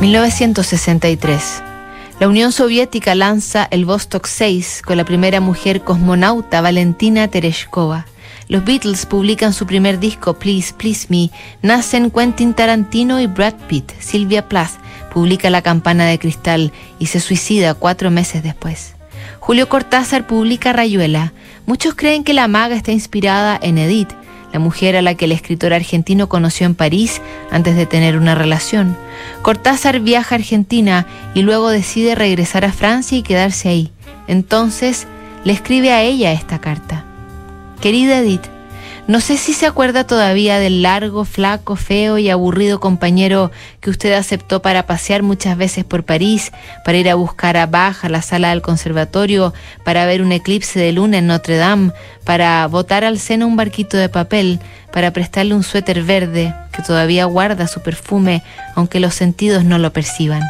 1963. La Unión Soviética lanza el Vostok 6 con la primera mujer cosmonauta Valentina Tereshkova. Los Beatles publican su primer disco Please Please Me. Nacen Quentin Tarantino y Brad Pitt. Sylvia Plath publica La campana de cristal y se suicida cuatro meses después. Julio Cortázar publica Rayuela. Muchos creen que la maga está inspirada en Edith, la mujer a la que el escritor argentino conoció en París antes de tener una relación. Cortázar viaja a Argentina y luego decide regresar a Francia y quedarse ahí. Entonces le escribe a ella esta carta. Querida Edith, no sé si se acuerda todavía del largo, flaco, feo y aburrido compañero que usted aceptó para pasear muchas veces por París, para ir a buscar a Bach a la sala del conservatorio, para ver un eclipse de luna en Notre Dame, para botar al seno un barquito de papel, para prestarle un suéter verde que todavía guarda su perfume aunque los sentidos no lo perciban.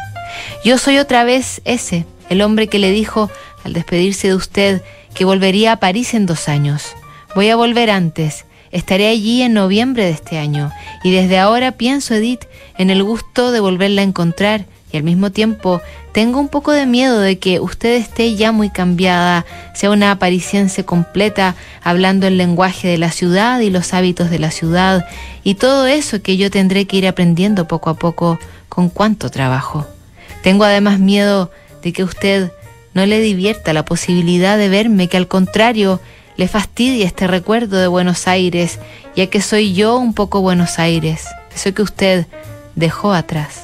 Yo soy otra vez ese, el hombre que le dijo al despedirse de usted que volvería a París en dos años. Voy a volver antes. Estaré allí en noviembre de este año. Y desde ahora pienso, Edith, en el gusto de volverla a encontrar. Y al mismo tiempo tengo un poco de miedo de que usted esté ya muy cambiada, sea una parisiense completa, hablando el lenguaje de la ciudad y los hábitos de la ciudad y todo eso que yo tendré que ir aprendiendo poco a poco con cuánto trabajo. Tengo además miedo de que usted no le divierta la posibilidad de verme, que al contrario le fastidia este recuerdo de Buenos Aires, ya que soy yo un poco Buenos Aires, eso que usted dejó atrás.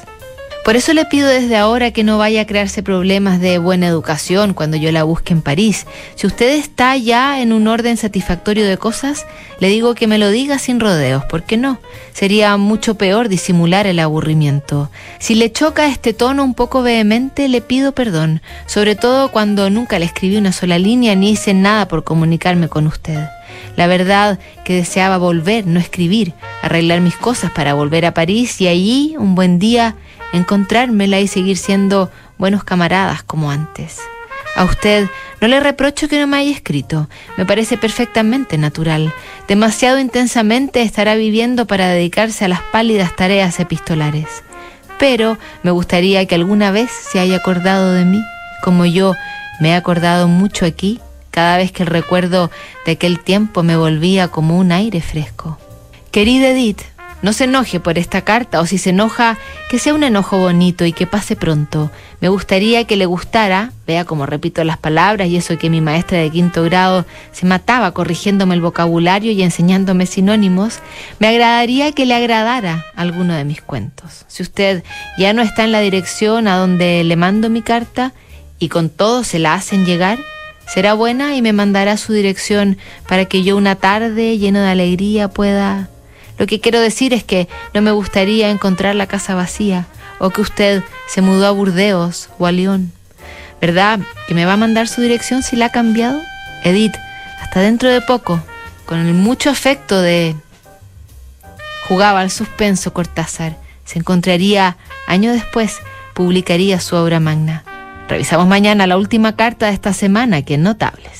Por eso le pido desde ahora que no vaya a crearse problemas de buena educación cuando yo la busque en París. Si usted está ya en un orden satisfactorio de cosas, le digo que me lo diga sin rodeos, ¿por qué no? Sería mucho peor disimular el aburrimiento. Si le choca este tono un poco vehemente, le pido perdón, sobre todo cuando nunca le escribí una sola línea ni hice nada por comunicarme con usted. La verdad que deseaba volver, no escribir, arreglar mis cosas para volver a París y allí, un buen día, encontrármela y seguir siendo buenos camaradas como antes. A usted no le reprocho que no me haya escrito, me parece perfectamente natural. Demasiado intensamente estará viviendo para dedicarse a las pálidas tareas epistolares. Pero me gustaría que alguna vez se haya acordado de mí, como yo me he acordado mucho aquí, cada vez que el recuerdo de aquel tiempo me volvía como un aire fresco. Querida Edith, no se enoje por esta carta o si se enoja, que sea un enojo bonito y que pase pronto. Me gustaría que le gustara, vea como repito las palabras y eso que mi maestra de quinto grado se mataba corrigiéndome el vocabulario y enseñándome sinónimos, me agradaría que le agradara alguno de mis cuentos. Si usted ya no está en la dirección a donde le mando mi carta y con todo se la hacen llegar, será buena y me mandará su dirección para que yo una tarde lleno de alegría pueda lo que quiero decir es que no me gustaría encontrar la casa vacía o que usted se mudó a Burdeos o a Lyon. ¿Verdad que me va a mandar su dirección si la ha cambiado? Edith, hasta dentro de poco, con el mucho afecto de... Jugaba al suspenso Cortázar. Se encontraría, año después, publicaría su obra magna. Revisamos mañana la última carta de esta semana, que es Notables.